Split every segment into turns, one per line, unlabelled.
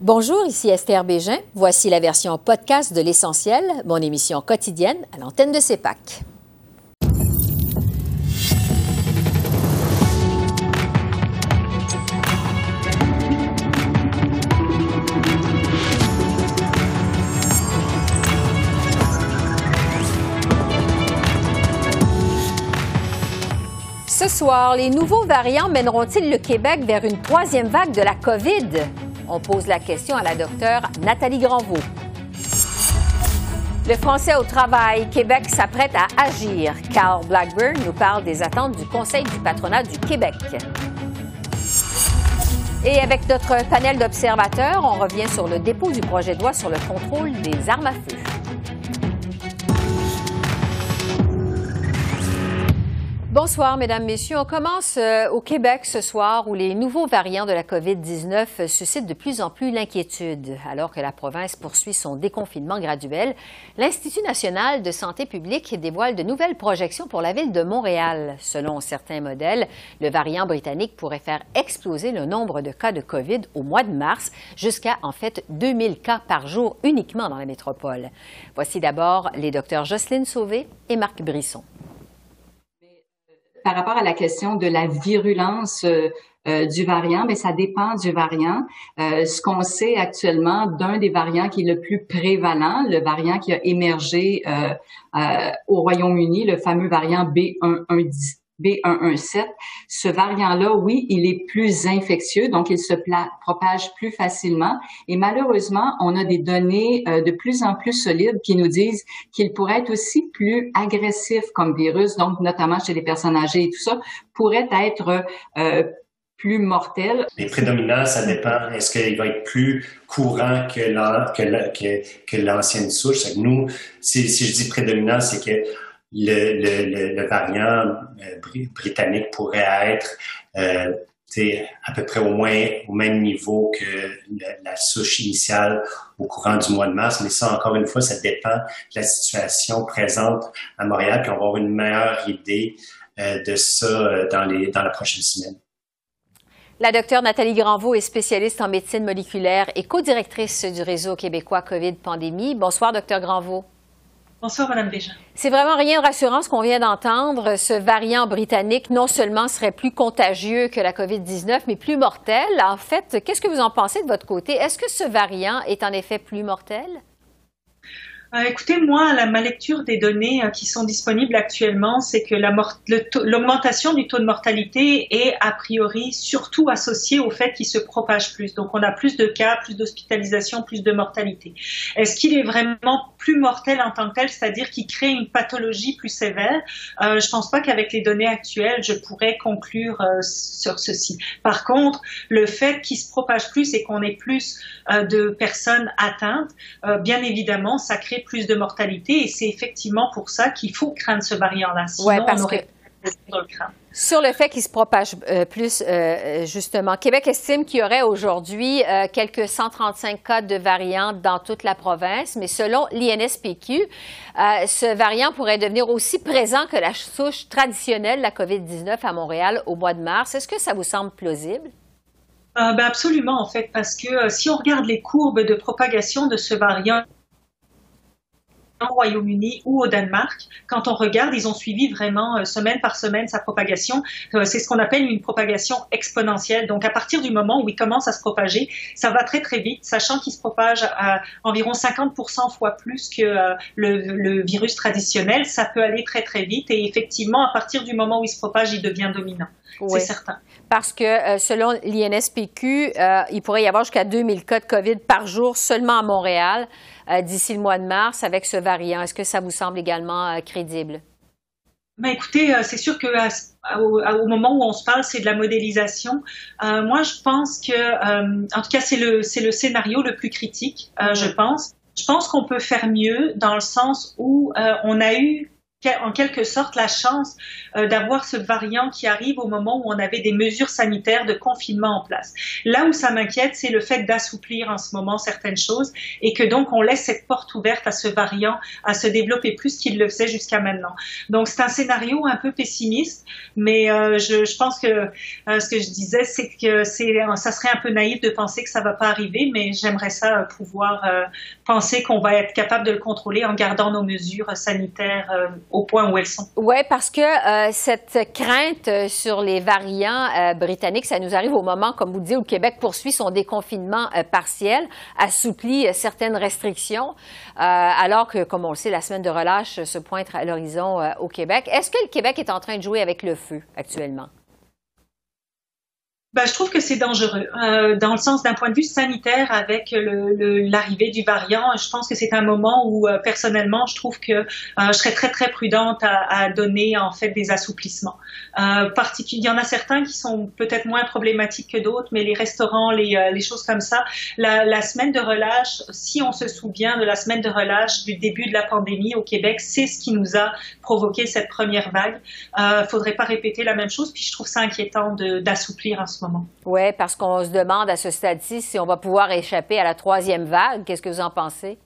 Bonjour, ici Esther Bégin. Voici la version podcast de L'Essentiel, mon émission quotidienne à l'antenne de CEPAC. Ce soir, les nouveaux variants mèneront-ils le Québec vers une troisième vague de la COVID? On pose la question à la docteure Nathalie Granvaux. Le français au travail, Québec s'apprête à agir. Carl Blackburn nous parle des attentes du Conseil du patronat du Québec. Et avec notre panel d'observateurs, on revient sur le dépôt du projet de loi sur le contrôle des armes à feu. Bonsoir, Mesdames, Messieurs. On commence euh, au Québec ce soir où les nouveaux variants de la COVID-19 suscitent de plus en plus l'inquiétude. Alors que la province poursuit son déconfinement graduel, l'Institut national de santé publique dévoile de nouvelles projections pour la ville de Montréal. Selon certains modèles, le variant britannique pourrait faire exploser le nombre de cas de COVID au mois de mars jusqu'à, en fait, 2000 cas par jour uniquement dans la métropole. Voici d'abord les docteurs Jocelyne Sauvé et Marc Brisson
par rapport à la question de la virulence euh, euh, du variant, mais ça dépend du variant. Euh, ce qu'on sait actuellement d'un des variants qui est le plus prévalent, le variant qui a émergé au Royaume-Uni, le fameux variant B1117, B117. Ce variant-là, oui, il est plus infectieux, donc il se propage plus facilement. Et malheureusement, on a des données euh, de plus en plus solides qui nous disent qu'il pourrait être aussi plus agressif comme virus, donc notamment chez les personnes âgées et tout ça, pourrait être euh, plus mortel.
Les prédominants, ça dépend. Est-ce qu'il va être plus courant que l'ancienne que, souche? Nous, si, si je dis prédominant, c'est que le, variant euh, britannique pourrait être euh, à peu près au moins au même niveau que la, souche initiale au courant du mois de mars. Mais ça, encore une fois, ça dépend de la situation présente à Montréal, puis on va avoir une meilleure idée euh, de ça euh, dans, les, dans la prochaine semaine.
La docteure Nathalie Granvaux est spécialiste en médecine moléculaire et co-directrice du réseau québécois COVID Pandémie. Bonsoir, docteur Granvaux.
Bonsoir, Madame.
C'est vraiment rien de rassurant ce qu'on vient d'entendre. Ce variant britannique non seulement serait plus contagieux que la COVID-19, mais plus mortel. En fait, qu'est-ce que vous en pensez de votre côté? Est-ce que ce variant est en effet plus mortel?
Euh, écoutez, moi, la, ma lecture des données euh, qui sont disponibles actuellement, c'est que l'augmentation du taux de mortalité est a priori surtout associée au fait qu'il se propage plus. Donc, on a plus de cas, plus d'hospitalisation, plus de mortalité. Est-ce qu'il est vraiment plus mortel en tant que tel, c'est-à-dire qu'il crée une pathologie plus sévère? Euh, Je pense pas qu'avec les données actuelles, je pourrais conclure euh, sur ceci. Par contre, le fait qu'il se propage plus et qu'on ait plus de personnes atteintes, bien évidemment, ça crée plus de mortalité et c'est effectivement pour ça qu'il faut craindre ce variant-là.
Sinon, parce que... Sur le fait qu'il se propage euh, plus, euh, justement, Québec estime qu'il y aurait aujourd'hui euh, quelques 135 cas de variants dans toute la province, mais selon l'INSPQ, ce variant pourrait devenir aussi présent que la souche traditionnelle, la COVID-19 à Montréal au mois de mars. Est-ce que ça vous semble plausible?
Ben absolument, en fait, parce que si on regarde les courbes de propagation de ce variant, au Royaume-Uni ou au Danemark, quand on regarde, ils ont suivi vraiment euh, semaine par semaine sa propagation. Euh, c'est ce qu'on appelle une propagation exponentielle. Donc, à partir du moment où il commence à se propager, ça va très très vite, sachant qu'il se propage à environ 50% fois plus que euh, le, virus traditionnel. Ça peut aller très très vite et effectivement, à partir du moment où il se propage, il devient dominant. C'est certain.
Parce que selon l'INSPQ, il pourrait y avoir jusqu'à 2000 cas de COVID par jour seulement à Montréal. Euh, d'ici le mois de mars avec ce variant. Est-ce que ça vous semble également euh, crédible?
Ben écoutez, euh, c'est sûr que au, moment où on se parle, c'est de la modélisation. moi, je pense que, en tout cas, c'est le c'est le scénario le plus critique. Je pense. Je pense qu'on peut faire mieux dans le sens où on a eu en quelque sorte la chance euh, d'avoir ce variant qui arrive au moment où on avait des mesures sanitaires de confinement en place. Là où ça m'inquiète, c'est le fait d'assouplir en ce moment certaines choses et que donc on laisse cette porte ouverte à ce variant à se développer plus qu'il le faisait jusqu'à maintenant. Donc c'est un scénario un peu pessimiste, mais euh, je, je, pense que euh, ce que je disais, c'est que c'est ça serait un peu naïf de penser que ça va pas arriver, mais j'aimerais ça pouvoir penser qu'on va être capable de le contrôler en gardant nos mesures sanitaires où elles sont.
Oui, parce que euh, cette crainte euh, sur les variants euh, britanniques, ça nous arrive au moment, comme vous dites, où le Québec poursuit son déconfinement partiel, assouplit certaines restrictions, alors que, comme on le sait, la semaine de relâche se pointe à l'horizon au Québec. Est-ce que le Québec est en train de jouer avec le feu actuellement?
Ben, je trouve que c'est dangereux. Euh, dans le sens d'un point de vue sanitaire, avec l'arrivée du variant, je pense que c'est un moment où, euh, personnellement, je trouve que euh, je serais très, très prudente à, donner, en fait, des assouplissements. Il y en a certains qui sont peut-être moins problématiques que d'autres, mais les restaurants, les, choses comme ça, la, semaine de relâche, si on se souvient de la semaine de relâche du début de la pandémie au Québec, c'est ce qui nous a provoqué cette première vague. Euh, faudrait pas répéter la même chose, puis je trouve ça inquiétant d'assouplir
oui, parce qu'on se demande à ce stade-ci si on va pouvoir échapper à la troisième vague. Qu'est-ce que vous en pensez?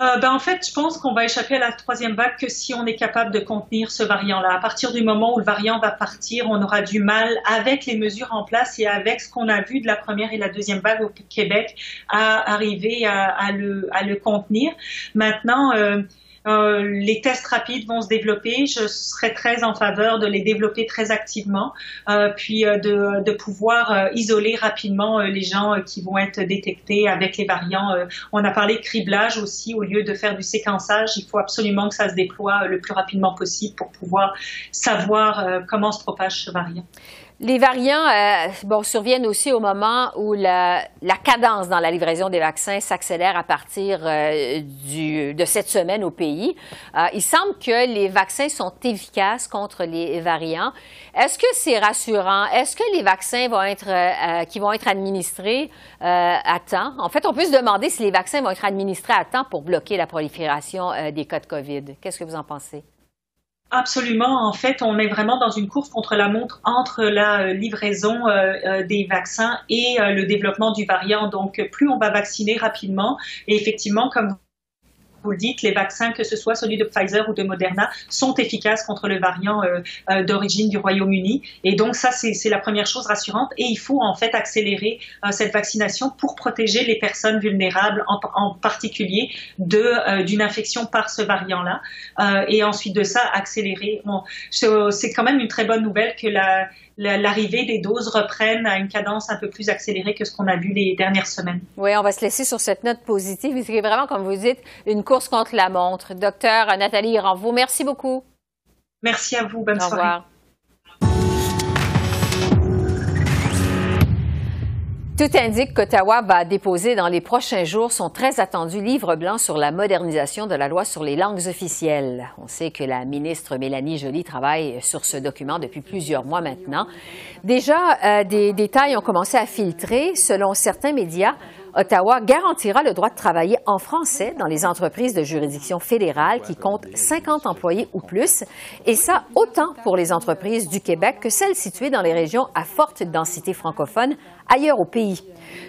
Euh, ben, en fait, je pense qu'on va échapper à la troisième vague que si on est capable de contenir ce variant-là. À partir du moment où le variant va partir, on aura du mal avec les mesures en place et avec ce qu'on a vu de la première et la deuxième vague au Québec à arriver à, le, à le, contenir. Maintenant, euh, euh, les tests rapides vont se développer. Je serais très en faveur de les développer très activement, euh, puis euh, de, de, pouvoir isoler rapidement les gens qui vont être détectés avec les variants. on a parlé de criblage aussi. Au lieu de faire du séquençage, il faut absolument que ça se déploie le plus rapidement possible pour pouvoir savoir comment se propage ce variant.
Les variants euh, bon, surviennent aussi au moment où la, cadence dans la livraison des vaccins s'accélère à partir euh, de cette semaine au pays. Euh, il semble que les vaccins sont efficaces contre les variants. Est-ce que c'est rassurant? Est-ce que les vaccins vont être, qui vont être administrés à temps? En fait, on peut se demander si les vaccins vont être administrés à temps pour bloquer la prolifération des cas de COVID. Qu'est-ce que vous en pensez?
Absolument. En fait, on est vraiment dans une course contre la montre entre la euh, livraison euh, euh, des vaccins et le développement du variant. Donc, plus on va vacciner rapidement, et effectivement, comme vous le dites, les vaccins, que ce soit celui de Pfizer ou de Moderna, sont efficaces contre le variant euh, euh, d'origine du Royaume-Uni. Et donc ça, c'est la première chose rassurante. Et il faut en fait accélérer euh, cette vaccination pour protéger les personnes vulnérables, en, en particulier d'une infection par ce variant-là. et ensuite de ça, accélérer. C'est quand même une très bonne nouvelle que la l'arrivée des doses reprennent à une cadence un peu plus accélérée que ce qu'on a vu les dernières semaines.
Oui, on va se laisser sur cette note positive. C'est vraiment, comme vous dites, une course contre la montre. Docteur Nathalie Iranvaux, merci beaucoup.
Merci à vous. Bonne Au Revoir.
Tout indique qu'Ottawa va déposer dans les prochains jours son très attendu livre blanc sur la modernisation de la loi sur les langues officielles. On sait que la ministre Mélanie Joly travaille sur ce document depuis plusieurs mois maintenant. Déjà, euh, des détails ont commencé à filtrer. Selon certains médias, Ottawa garantira le droit de travailler en français dans les entreprises de juridiction fédérale qui comptent 50 employés ou plus, et ça autant pour les entreprises du Québec que celles situées dans les régions à forte densité francophone ailleurs au pays.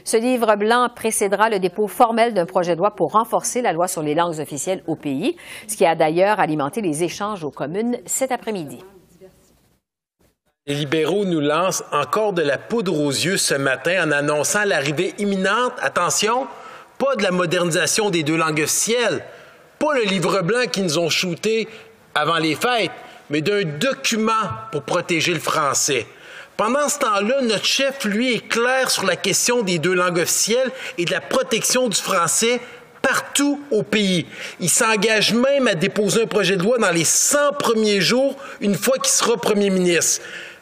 Ce livre blanc précédera le dépôt formel d'un projet de loi pour renforcer la loi sur les langues officielles au pays, ce qui a d'ailleurs alimenté les échanges aux communes cet après-midi.
Les libéraux nous lancent encore de la poudre aux yeux ce matin en annonçant l'arrivée imminente, attention, pas de la modernisation des deux langues officielles, pas le livre blanc qu'ils nous ont shooté avant les fêtes, mais d'un document pour protéger le français. Pendant ce temps-là, notre chef, lui, est clair sur la question des deux langues officielles et de la protection du français partout au pays. Il s'engage même à déposer un projet de loi dans les 100 premiers jours, une fois qu'il sera premier ministre.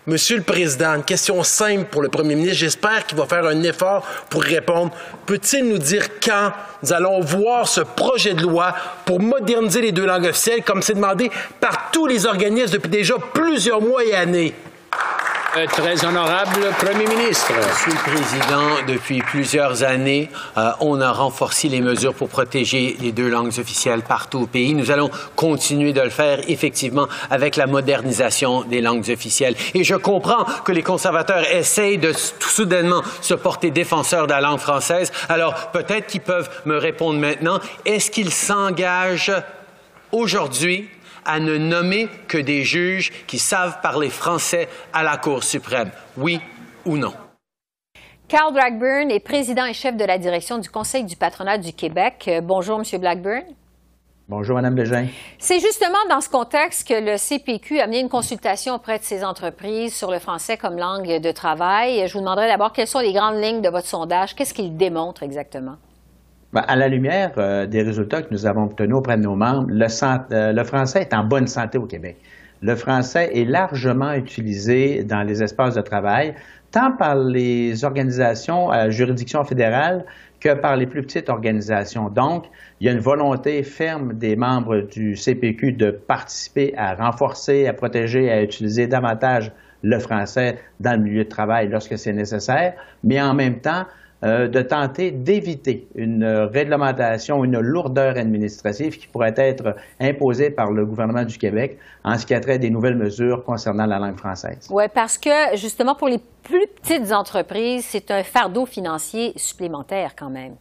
Monsieur le Président, une question simple pour le Premier ministre. J'espère qu'il va faire un effort pour répondre. Peut-il nous dire quand nous allons voir ce projet de loi pour moderniser les deux langues officielles, comme c'est demandé par tous les organismes depuis déjà plusieurs mois et années?
Euh, très honorable Premier.
Monsieur le Président, depuis plusieurs années, euh, on a renforcé les mesures pour protéger les deux langues officielles partout au pays. Nous allons continuer de le faire, effectivement, avec la modernisation des langues officielles. Et je comprends que les conservateurs essayent de soudainement se porter défenseurs de la langue française. Alors, peut-être qu'ils peuvent me répondre maintenant. Est-ce qu'ils s'engagent aujourd'hui à ne nommer que des juges qui savent parler français à la Cour suprême. Oui ou non?
Carl Blackburn est président et chef de la direction du Conseil du patronat du Québec. Euh, bonjour, Monsieur Blackburn.
Bonjour, Mme Bégin.
C'est justement dans ce contexte que le CPQ a mené une consultation auprès de ses entreprises sur le français comme langue de travail. Je vous demanderai d'abord quelles sont les grandes lignes de votre sondage. Qu'est-ce qu'il démontre exactement?
Ben, à la lumière euh, des résultats que nous avons obtenus auprès de nos membres, euh, le, français est en bonne santé au Québec. Le français est largement utilisé dans les espaces de travail, tant par les organisations à juridiction fédérale que par les plus petites organisations. Donc, il y a une volonté ferme des membres du CPQ de participer à renforcer, à protéger, à utiliser davantage le français dans le milieu de travail lorsque c'est nécessaire, mais en même temps, euh, de tenter d'éviter une réglementation, une lourdeur administrative qui pourrait être imposée par le gouvernement du Québec en ce qui a trait des nouvelles mesures concernant la langue française.
Oui, parce que justement pour les plus petites entreprises, c'est un fardeau financier supplémentaire quand même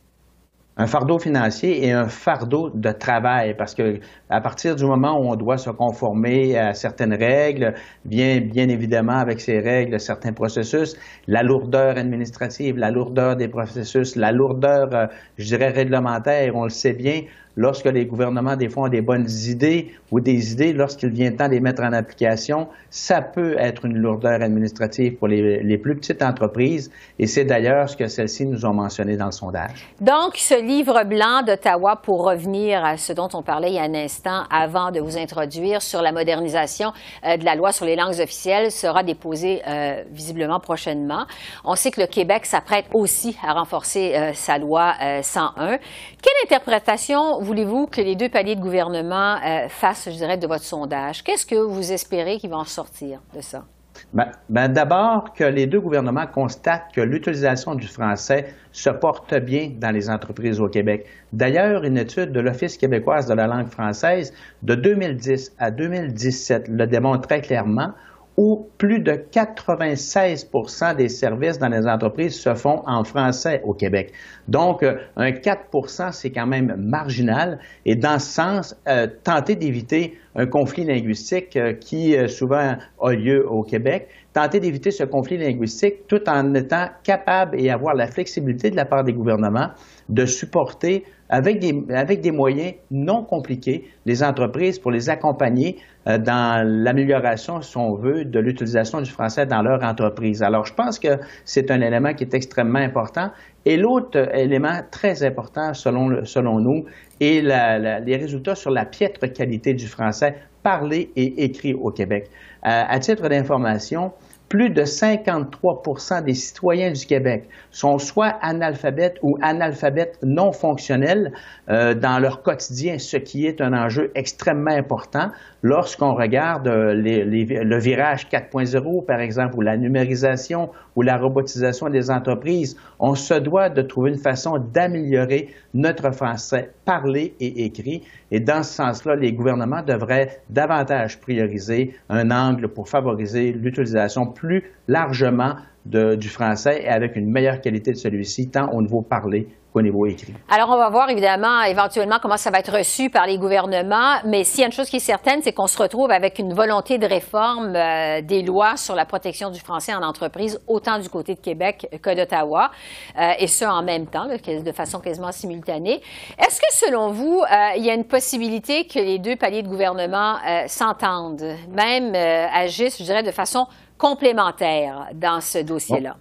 un fardeau financier et un fardeau de travail parce que à partir du moment où on doit se conformer à certaines règles, bien, bien évidemment avec ces règles, certains processus, la lourdeur administrative, la lourdeur des processus, la lourdeur, euh, je dirais, réglementaire, on le sait bien, lorsque les gouvernements, des fois, ont des bonnes idées ou des idées, lorsqu'il vient le temps de les mettre en application, ça peut être une lourdeur administrative pour les, plus petites entreprises. Et c'est d'ailleurs ce que celles-ci nous ont mentionné dans le sondage.
Donc, ce livre blanc d'Ottawa, pour revenir à ce dont on parlait il y a un instant avant de vous introduire sur la modernisation euh, de la loi sur les langues officielles, sera déposé euh, visiblement prochainement. On sait que le Québec s'apprête aussi à renforcer euh, sa loi 101. Quelle interprétation voulez-vous que les deux paliers de gouvernement euh, fassent, je dirais, de votre sondage? Qu'est-ce que vous espérez qu'ils vont en sortir de ça?
Ben, ben, D'abord, que les deux gouvernements constatent que l'utilisation du français se porte bien dans les entreprises au Québec. D'ailleurs, une étude de l'Office québécoise de la langue française de 2010 à 2017 le démontre très clairement où plus de 96% des services dans les entreprises se font en français au Québec. Donc, euh, un 4 c'est quand même marginal. Et dans ce sens, euh, tenter d'éviter un conflit linguistique euh, qui souvent a lieu au Québec, tenter d'éviter ce conflit linguistique tout en étant capable et avoir la flexibilité de la part des gouvernements de supporter avec des, avec des moyens non compliqués les entreprises pour les accompagner euh, dans l'amélioration, si on veut, de l'utilisation du français dans leur entreprise. Alors, je pense que c'est un élément qui est extrêmement important. Et l'autre élément très important, selon, selon nous, est les résultats sur la piètre qualité du français parlé et écrit au Québec. Euh, à titre d'information, plus de 53% des citoyens du Québec sont soit analphabètes ou analphabètes non fonctionnels euh, dans leur quotidien, ce qui est un enjeu extrêmement important lorsqu'on regarde euh, le virage 4.0, par exemple, ou la numérisation ou la robotisation des entreprises. On se doit de trouver une façon d'améliorer notre français parlé et écrit. Et dans ce sens-là, les gouvernements devraient davantage prioriser un angle pour favoriser l'utilisation plus largement du français et avec une meilleure qualité de celui-ci, tant au niveau parlé qu'au niveau écrit?
Alors, on va voir évidemment éventuellement comment ça va être reçu par les gouvernements, mais s'il y a une chose qui est certaine, c'est qu'on se retrouve avec une volonté de réforme euh, des lois sur la protection du français en entreprise, autant du côté de Québec que d'Ottawa, euh, et ce en même temps, de façon quasiment simultanée. Est-ce que, selon vous, euh, il y a une possibilité que les deux paliers de gouvernement s'entendent, même agissent, je dirais, de façon complémentaire dans ce dossier-là?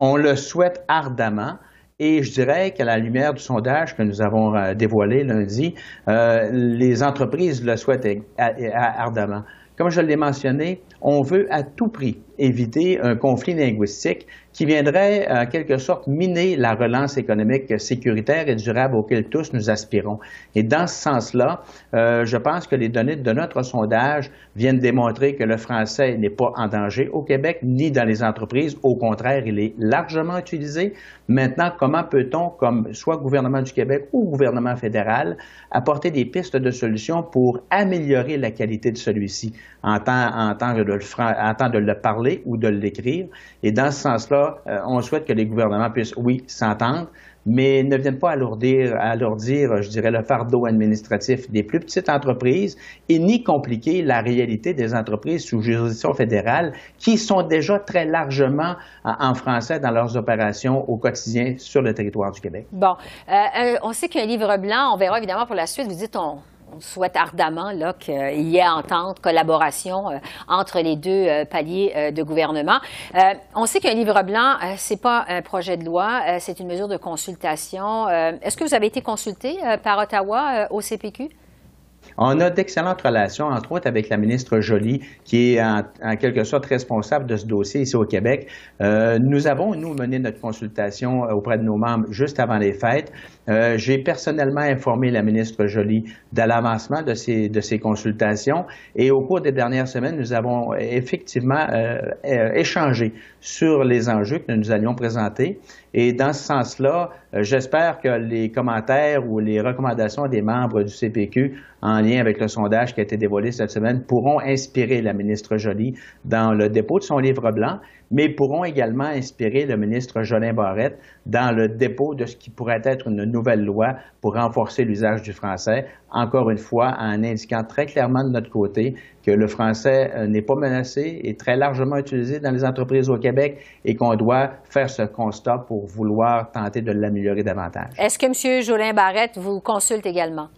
On le souhaite ardemment. Et je dirais qu'à la lumière du sondage que nous avons euh, dévoilé lundi, euh, les entreprises le souhaitent ardemment. Comme je l'ai mentionné, on veut à tout prix éviter un conflit linguistique qui viendrait en quelque sorte miner la relance économique sécuritaire et durable auquel tous nous aspirons. Et dans ce sens-là, euh, je pense que les données de notre sondage viennent démontrer que le français n'est pas en danger au Québec ni dans les entreprises. Au contraire, il est largement utilisé. Maintenant, comment peut-on, comme soit gouvernement du Québec ou gouvernement fédéral, apporter des pistes de solutions pour améliorer la qualité de celui-ci? En temps, en temps, de, le, en temps de le parler ou de l'écrire? Et dans ce sens-là, euh, on souhaite que les gouvernements puissent, oui, s'entendre, mais ne viennent pas alourdir, alourdir, je dirais, le fardeau administratif des plus petites entreprises et ni compliquer la réalité des entreprises sous juridiction fédérale qui sont déjà très largement en français dans leurs opérations au quotidien sur le territoire du Québec.
Bon, euh, euh, on sait qu'un livre blanc, on verra évidemment pour la suite, vous dites on, on souhaite ardemment qu'il y ait entente, collaboration euh, entre les deux euh, paliers euh, de gouvernement. on sait qu'un livre blanc, c'est pas un projet de loi, c'est une mesure de consultation. Est-ce que vous avez été consulté par Ottawa au CPQ?
On a d'excellentes relations, entre autres avec la ministre Joly, qui est en, quelque sorte responsable de ce dossier ici au Québec. Euh, nous avons, nous, mené notre consultation euh, auprès de nos membres juste avant les fêtes. Euh, j'ai personnellement informé la ministre Joly de l'avancement de ces, de ces consultations et au cours des dernières semaines, nous avons effectivement échangé sur les enjeux que nous allions présenter. Et dans ce sens-là, j'espère que les commentaires ou les recommandations des membres du CPQ en lien avec le sondage qui a été dévoilé cette semaine pourront inspirer la ministre Joly dans le dépôt de son livre blanc, mais pourront également inspirer le ministre Jolin Barrette dans le dépôt de ce qui pourrait être une nouvelle loi pour renforcer l'usage du français, encore une fois en indiquant très clairement de notre côté que le français euh, n'est pas menacé et très largement utilisé dans les entreprises au Québec et qu'on doit faire ce constat pour vouloir tenter de l'améliorer davantage.
Est-ce que M. Jolin Barrette vous consulte également?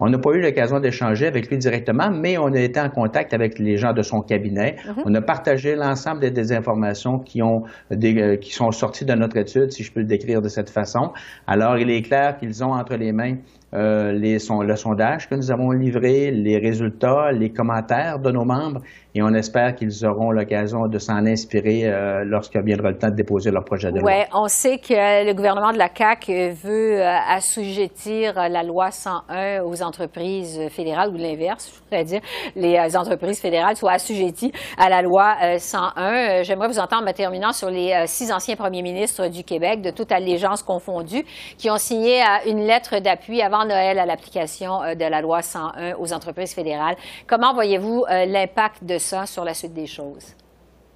On n'a pas eu l'occasion d'échanger avec lui directement, mais on a été en contact avec les gens de son cabinet. Mhm. On a partagé l'ensemble des, informations qui, ont euh, qui sont sorties de notre étude, si je peux le décrire de cette façon. Alors, il est clair qu'ils ont entre les mains euh, les, le sondage que nous avons livré, les résultats, les commentaires de nos membres, et on espère qu'ils auront l'occasion de s'en inspirer euh, lorsqu'il viendra le temps de déposer leur projet de loi.
Oui, on sait que le gouvernement de la CAQ veut euh, assujettir la loi 101 aux entreprises fédérales, ou l'inverse, je voudrais dire, les entreprises fédérales soient assujetties à la loi 101. J'aimerais vous entendre, en terminant, sur les six anciens premiers ministres du Québec, de toute allégeance confondue, qui ont signé une lettre d'appui avant Noël à l'application euh, de la loi 101 aux entreprises fédérales. Comment voyez-vous euh, l'impact de ça sur la suite des choses?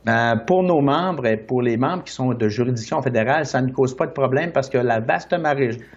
Ben, pour nos membres et pour les membres qui sont de juridiction fédérale, ça ne cause pas de problème parce que la vaste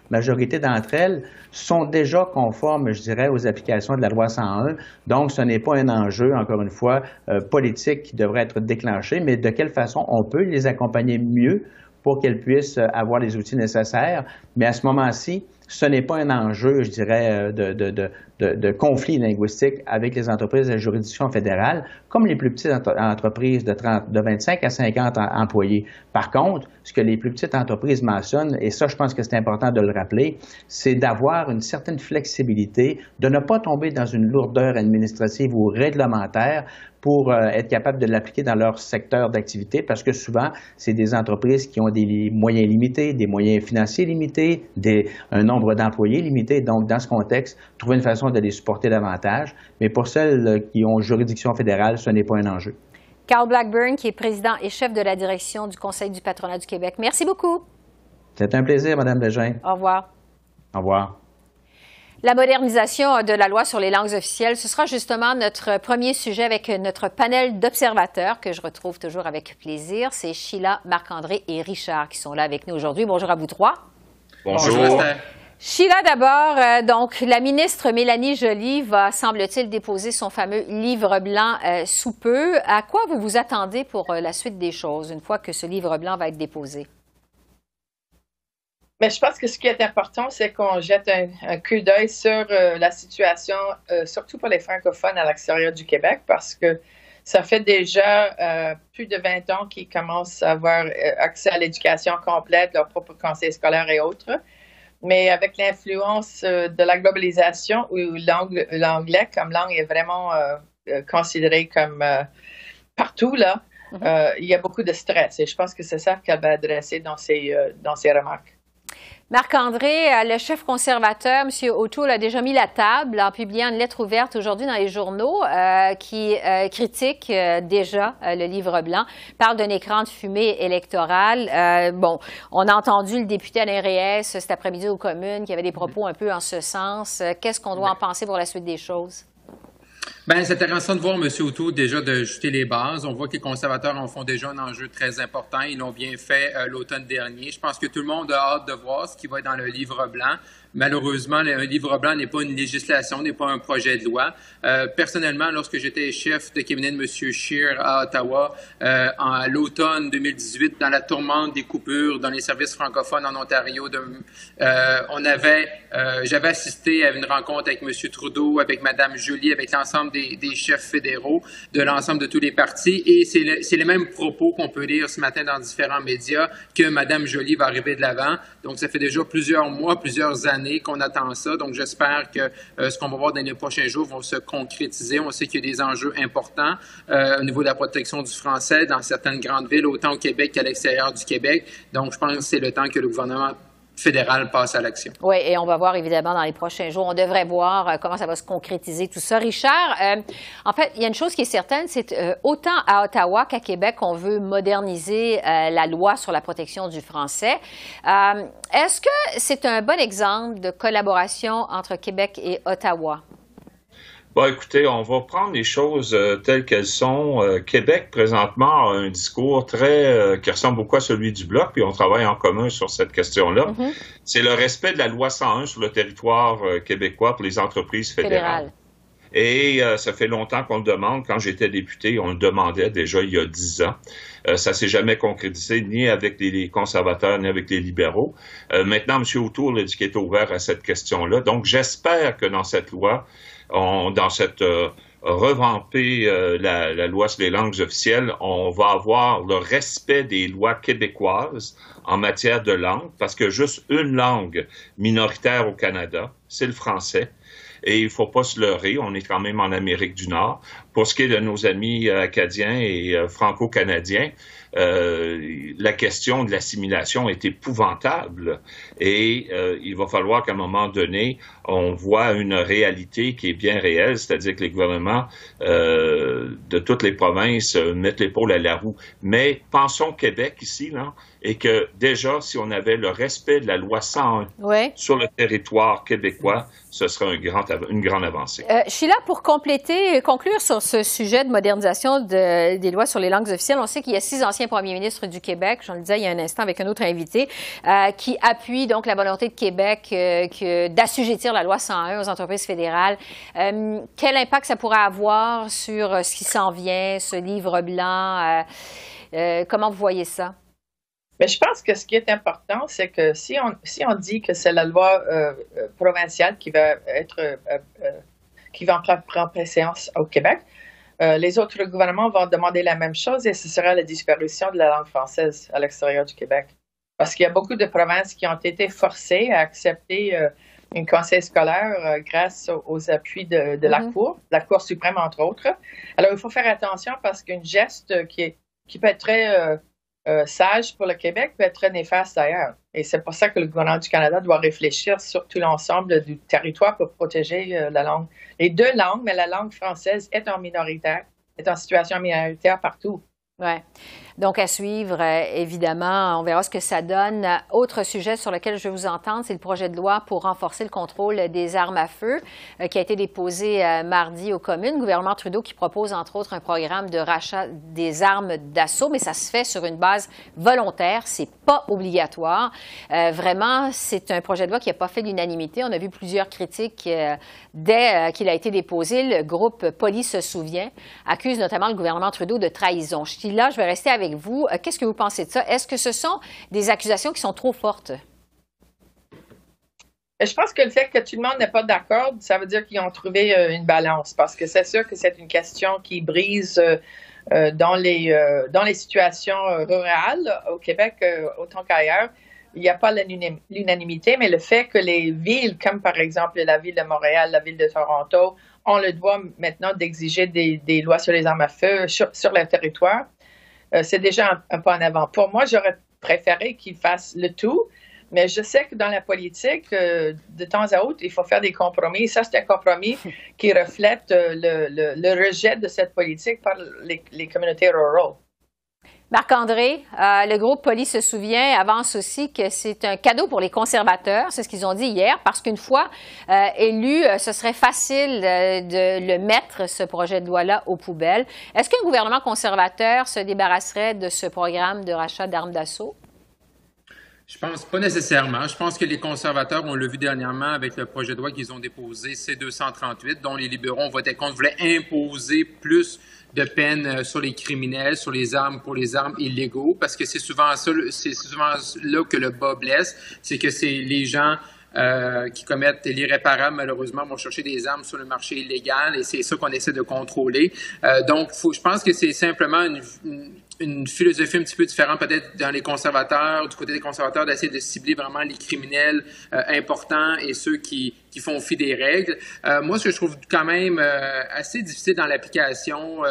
majorité d'entre elles sont déjà conformes, je dirais, aux applications de la loi 101. Donc, ce n'est pas un enjeu, encore une fois, euh, politique qui devrait être déclenché, mais de quelle façon on peut les accompagner mieux pour qu'elles puissent avoir les outils nécessaires. Mais à ce moment-ci, ce n'est pas un enjeu, je dirais, euh, de, conflit linguistique avec les entreprises de juridiction fédérale, comme les plus petites entreprises de, 30, de 25 à 50 employés. Par contre, ce que les plus petites entreprises mentionnent, et ça, je pense que c'est important de le rappeler, c'est d'avoir une certaine flexibilité, de ne pas tomber dans une lourdeur administrative ou réglementaire pour euh, être capable de l'appliquer dans leur secteur d'activité, parce que souvent, c'est des entreprises qui ont des moyens limités, des moyens financiers limités, des, un nombre d'employés limité. Donc, dans ce contexte, trouver une façon de les supporter davantage. Mais pour celles qui ont juridiction fédérale, ce n'est pas un enjeu.
Carl Blackburn, qui est président et chef de la direction du Conseil du patronat du Québec. Merci beaucoup.
C'est un plaisir, Mme Bégin.
Au revoir.
Au revoir.
La modernisation de la loi sur les langues officielles, ce sera justement notre premier sujet avec notre panel d'observateurs que je retrouve toujours avec plaisir. C'est Sheila, Marc-André et Richard qui sont là avec nous aujourd'hui. Bonjour à vous trois.
Bonjour.
Sheila, d'abord, euh, donc la ministre Mélanie Joly va, semble-t-il, déposer son fameux livre blanc euh, sous peu. À quoi vous vous attendez pour euh, la suite des choses une fois que ce livre blanc va être déposé?
Mais je pense que ce qui est important, c'est qu'on jette un, coup d'œil sur la situation, surtout pour les francophones à l'extérieur du Québec, parce que ça fait déjà plus de 20 ans qu'ils commencent à avoir accès à l'éducation complète, leur propre conseil scolaire et autres. Mais avec l'influence euh, de la globalisation, où l'anglais comme langue est vraiment euh, euh, considéré comme partout, là, mhm. il y a beaucoup de stress. Et je pense que c'est ça qu'elle va adresser dans ses, dans ses remarques.
Marc-André, euh, le chef conservateur, M. O'Toole, a déjà mis la table en publiant une lettre ouverte aujourd'hui dans les journaux euh, qui euh, critique déjà le livre blanc, parle d'un écran de fumée électoral. bon, on a entendu le député Alain Reyes cet après-midi aux communes qui avait des propos un peu en ce sens. Qu'est-ce qu'on doit en penser pour la suite des choses?
Ben, c'est intéressant de voir M. O'Toole déjà de jeter les bases. On voit que les conservateurs en font déjà un enjeu très important. Ils l'ont bien fait euh, l'automne dernier. Je pense que tout le monde a hâte de voir ce qui va être dans le livre blanc. Malheureusement, un livre blanc n'est pas une législation, n'est pas un projet de loi. Euh, personnellement, lorsque j'étais chef de cabinet de M. Scheer à Ottawa, euh, en l'automne 2018, dans la tourmente des coupures dans les services francophones en Ontario, euh, on avait, euh, j'avais assisté à une rencontre avec M. Trudeau, avec Mme Jolie, avec l'ensemble des, chefs fédéraux de l'ensemble de tous les partis, et c'est le, les mêmes propos qu'on peut lire ce matin dans différents médias que Mme Jolie va arriver de l'avant. Donc, ça fait déjà plusieurs mois, plusieurs années qu'on attend ça. Donc, j'espère que euh, ce qu'on va voir dans les prochains jours va se concrétiser. On sait qu'il y a des enjeux importants euh, au niveau de la protection du français dans certaines grandes villes, autant au Québec qu'à l'extérieur du Québec. Donc, je pense que c'est le temps que le gouvernement fédéral passe à l'action.
Oui, et on va voir évidemment dans les prochains jours. On devrait voir euh, comment ça va se concrétiser tout ça. Richard, euh, en fait, il y a une chose qui est certaine, c'est euh, autant à Ottawa qu'à Québec, on veut moderniser la loi sur la protection du français. Est-ce que c'est un bon exemple de collaboration entre Québec et Ottawa?
Bon, écoutez, on va prendre les choses euh, telles qu'elles sont. Euh, Québec, présentement, a un discours très euh, qui ressemble beaucoup à celui du Bloc, puis on travaille en commun sur cette question-là. Mm-hmm. C'est le respect de la loi 101 sur le territoire québécois pour les entreprises fédérales. Et ça fait longtemps qu'on le demande. Quand j'étais député, on le demandait déjà il y a dix ans. ça s'est jamais concrétisé ni avec les, conservateurs ni avec les libéraux. maintenant, M. O'Toole a dit qu'il est ouvert à cette question-là. Donc, j'espère que dans cette loi, dans cette euh, revamper euh, la, loi sur les langues officielles, on va avoir le respect des lois québécoises en matière de langue, parce que juste une langue minoritaire au Canada, c'est le français. Et il faut pas se leurrer, on est quand même en Amérique du Nord. Pour ce qui est de nos amis euh, acadiens et franco-canadiens, euh, la question de l'assimilation est épouvantable et euh, il va falloir qu'à un moment donné, on voit une réalité qui est bien réelle, c'est-à-dire que les gouvernements euh, de toutes les provinces mettent l'épaule à la roue. Mais pensons Québec ici, là, et que déjà, si on avait le respect de la loi 101 sur le territoire québécois, ce serait un grand, une grande avancée.
Euh, Sheila, pour compléter, conclure sur ce sujet de modernisation de, des lois sur les langues officielles, on sait qu'il y a six anciens premiers ministres du Québec, j'en le disais il y a un instant avec un autre invité, euh, qui appuient donc la volonté de Québec euh, d'assujettir la loi 101 aux entreprises fédérales. Euh, quel impact ça pourrait avoir sur ce qui s'en vient, ce livre blanc? comment vous voyez ça?
Mais je pense que ce qui est important, c'est que si on, si on dit que c'est la loi euh, euh, provinciale qui va être euh, qui va en prendre préséance au Québec, les autres gouvernements vont demander la même chose et ce sera la disparition de la langue française à l'extérieur du Québec. Parce qu'il y a beaucoup de provinces qui ont été forcées à accepter une conseil scolaire grâce aux, appuis de, la mm-hmm. Cour, la Cour suprême entre autres. Alors il faut faire attention parce qu'une geste qui, est, qui peut être très euh, sage pour le Québec peut être très néfaste ailleurs. Et c'est pour ça que le gouvernement du Canada doit réfléchir sur tout l'ensemble du territoire pour protéger euh, la langue. Les deux langues, mais la langue française est en minoritaire, est en situation minoritaire partout.
Ouais. Donc, à suivre, euh, évidemment, on verra ce que ça donne. Autre sujet sur lequel je vais vous entendre, c'est le projet de loi pour renforcer le contrôle des armes à feu euh, qui a été déposé euh, mardi aux communes. Le gouvernement Trudeau qui propose, entre autres, un programme de rachat des armes d'assaut, mais ça se fait sur une base volontaire. C'est pas obligatoire. vraiment, c'est un projet de loi qui n'a pas fait l'unanimité. On a vu plusieurs critiques dès qu'il a été déposé. Le groupe Police se souvient, accuse notamment le gouvernement Trudeau de trahison. Je là, je vais rester avec vous. Euh, qu'est-ce que vous pensez de ça? Est-ce que ce sont des accusations qui sont trop fortes?
Je pense que le fait que tout le monde n'est pas d'accord, ça veut dire qu'ils ont trouvé euh, une balance, parce que c'est sûr que c'est une question qui brise euh, dans, les, dans les situations rurales au Québec autant qu'ailleurs. Il n'y a pas l'unanimité, mais le fait que les villes, comme par exemple la ville de Montréal, la ville de Toronto, ont le droit maintenant d'exiger des, lois sur les armes à feu sur leur territoire, c'est déjà un, pas en avant. Pour moi, j'aurais préféré qu'ils fassent le tout, mais je sais que dans la politique, de temps à autre, il faut faire des compromis. Ça, c'est un compromis qui reflète le, rejet de cette politique par les communautés rurales.
Marc-André, euh, le groupe Poli se souvient, avance aussi que c'est un cadeau pour les conservateurs, c'est ce qu'ils ont dit hier, parce qu'une fois euh, élu, euh, ce serait facile de le mettre, ce projet de loi-là, aux poubelles. Est-ce qu'un gouvernement conservateur se débarrasserait de ce programme de rachat d'armes d'assaut?
Je pense pas nécessairement. Je pense que les conservateurs, on l'a vu dernièrement avec le projet de loi qu'ils ont déposé, C-238, dont les libéraux ont voté contre, voulaient imposer plus de peine euh, sur les criminels, sur les armes pour les armes illégaux, parce que c'est souvent ça, c'est souvent là que le bas blesse, c'est que c'est les gens euh, qui commettent l'irréparable, malheureusement, vont chercher des armes sur le marché illégal et c'est ça qu'on essaie de contrôler. Euh, donc, faut, je pense que c'est simplement une, une, philosophie un petit peu différente peut-être dans les conservateurs, du côté des conservateurs, d'essayer de cibler vraiment les criminels importants et ceux qui, qui font fi des règles. moi, ce que je trouve quand même assez difficile dans l'application,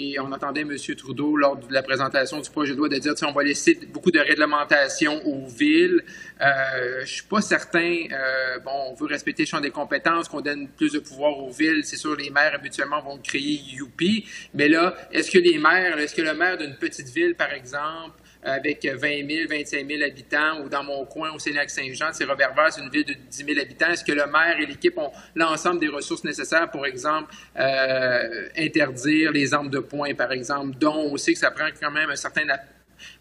et on entendait M. Trudeau lors de la présentation du projet de loi de dire on va laisser beaucoup de réglementation aux villes. Euh, je suis pas certain. Euh, bon, on veut respecter le champ des compétences, qu'on donne plus de pouvoir aux villes. C'est sûr, les maires habituellement vont créer Youpi. Mais là, est-ce que les maires, est-ce que le maire d'une petite ville, par exemple, avec 20 000, 25 000 habitants, ou dans mon coin, au Sénac-Saint-Jean, c'est Robert c'est une ville de 10 000 habitants. Est-ce que le maire et l'équipe ont l'ensemble des ressources nécessaires, pour exemple, euh, interdire les armes de poing, par exemple, dont on sait que ça prend quand même un certain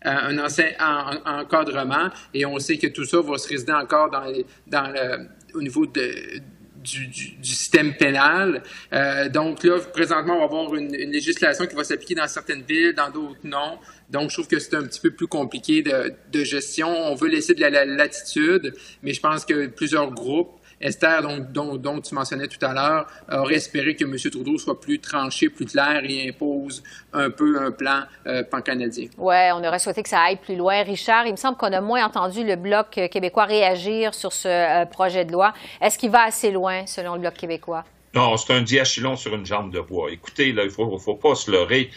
euh, un encadrement. Et on sait que tout ça va se résider encore dans, dans le, au niveau de, du, système pénal. Euh, donc là, présentement, on va avoir une, législation qui va s'appliquer dans certaines villes, dans d'autres non. Donc, je trouve que c'est un petit peu plus compliqué de, de gestion. On veut laisser de la, latitude, mais je pense que plusieurs groupes Esther, dont, dont, tu mentionnais tout à l'heure, aurait espéré que M. Trudeau soit plus tranché, plus clair et impose un peu un plan euh, pan-canadien.
Oui, on aurait souhaité que ça aille plus loin. Richard, il me semble qu'on a moins entendu le Bloc québécois réagir sur ce euh, projet de loi. Est-ce qu'il va assez loin, selon le Bloc québécois?
Non, c'est un diachylon sur une jambe de bois. Écoutez, là, il ne faut, pas se leurrer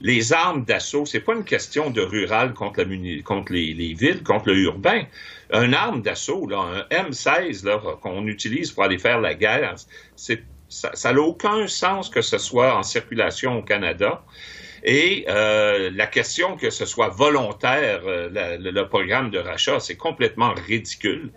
les armes d'assaut, c'est pas une question de rural contre, les, villes, contre le urbain. Un arme d'assaut, un M16 qu'on utilise pour aller faire la guerre, ça n'a aucun sens que ce soit en circulation au Canada. Et euh, la question que ce soit volontaire, euh, le programme de rachat, c'est complètement ridicule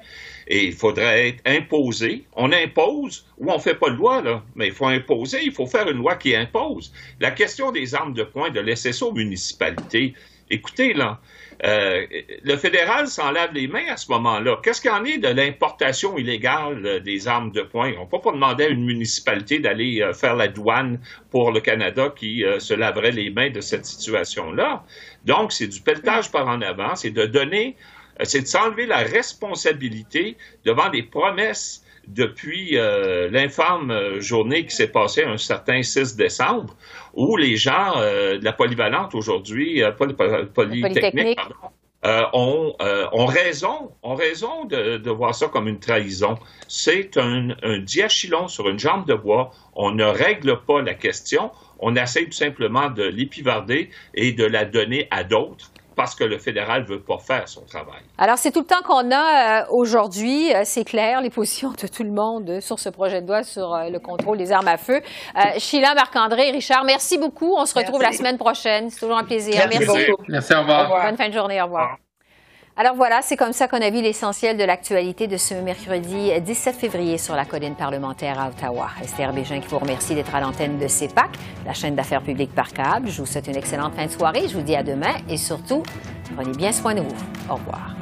et il faudrait être imposé. On impose ou on fait pas de loi, là, mais il faut imposer, il faut faire une loi qui impose. La question des armes de poing, de laisser ça aux municipalités, écoutez, là, euh, le fédéral s'en lave les mains à ce moment-là. Qu'est-ce qu'il en est de l'importation illégale euh, des armes de poing? On ne peut pas demander à une municipalité d'aller euh, faire la douane pour le Canada qui se laverait les mains de cette situation-là. Donc, c'est du pelletage par en avant, c'est de donner c'est de s'enlever la responsabilité devant des promesses depuis euh, l'infâme euh, journée qui s'est passée un certain 6 décembre, où les gens de la polyvalente aujourd'hui, polytechnique, ont, ont, raison, ont raison de, de, voir ça comme une trahison. C'est un, un diachylon sur une jambe de bois. On ne règle pas la question. On essaie tout simplement de l'épivarder et de la donner à d'autres parce que le fédéral ne veut pas faire son travail.
Alors, c'est tout le temps qu'on a euh, aujourd'hui. Euh, c'est clair, les positions de tout le monde sur ce projet de loi sur euh, le contrôle des armes à feu. Sheila, Marc-André, Richard, merci beaucoup. On se retrouve la semaine prochaine. C'est toujours un plaisir.
Merci. beaucoup. Merci, au revoir.
Bonne fin de journée. Au revoir. Alors voilà, c'est comme ça qu'on a vu l'essentiel de l'actualité de ce mercredi 17 février sur la colline parlementaire à Ottawa. Esther Bégin qui vous remercie d'être à l'antenne de CEPAC, la chaîne d'affaires publiques par câble. Je vous souhaite une excellente fin de soirée. Je vous dis à demain et surtout, prenez bien soin de vous. Au revoir.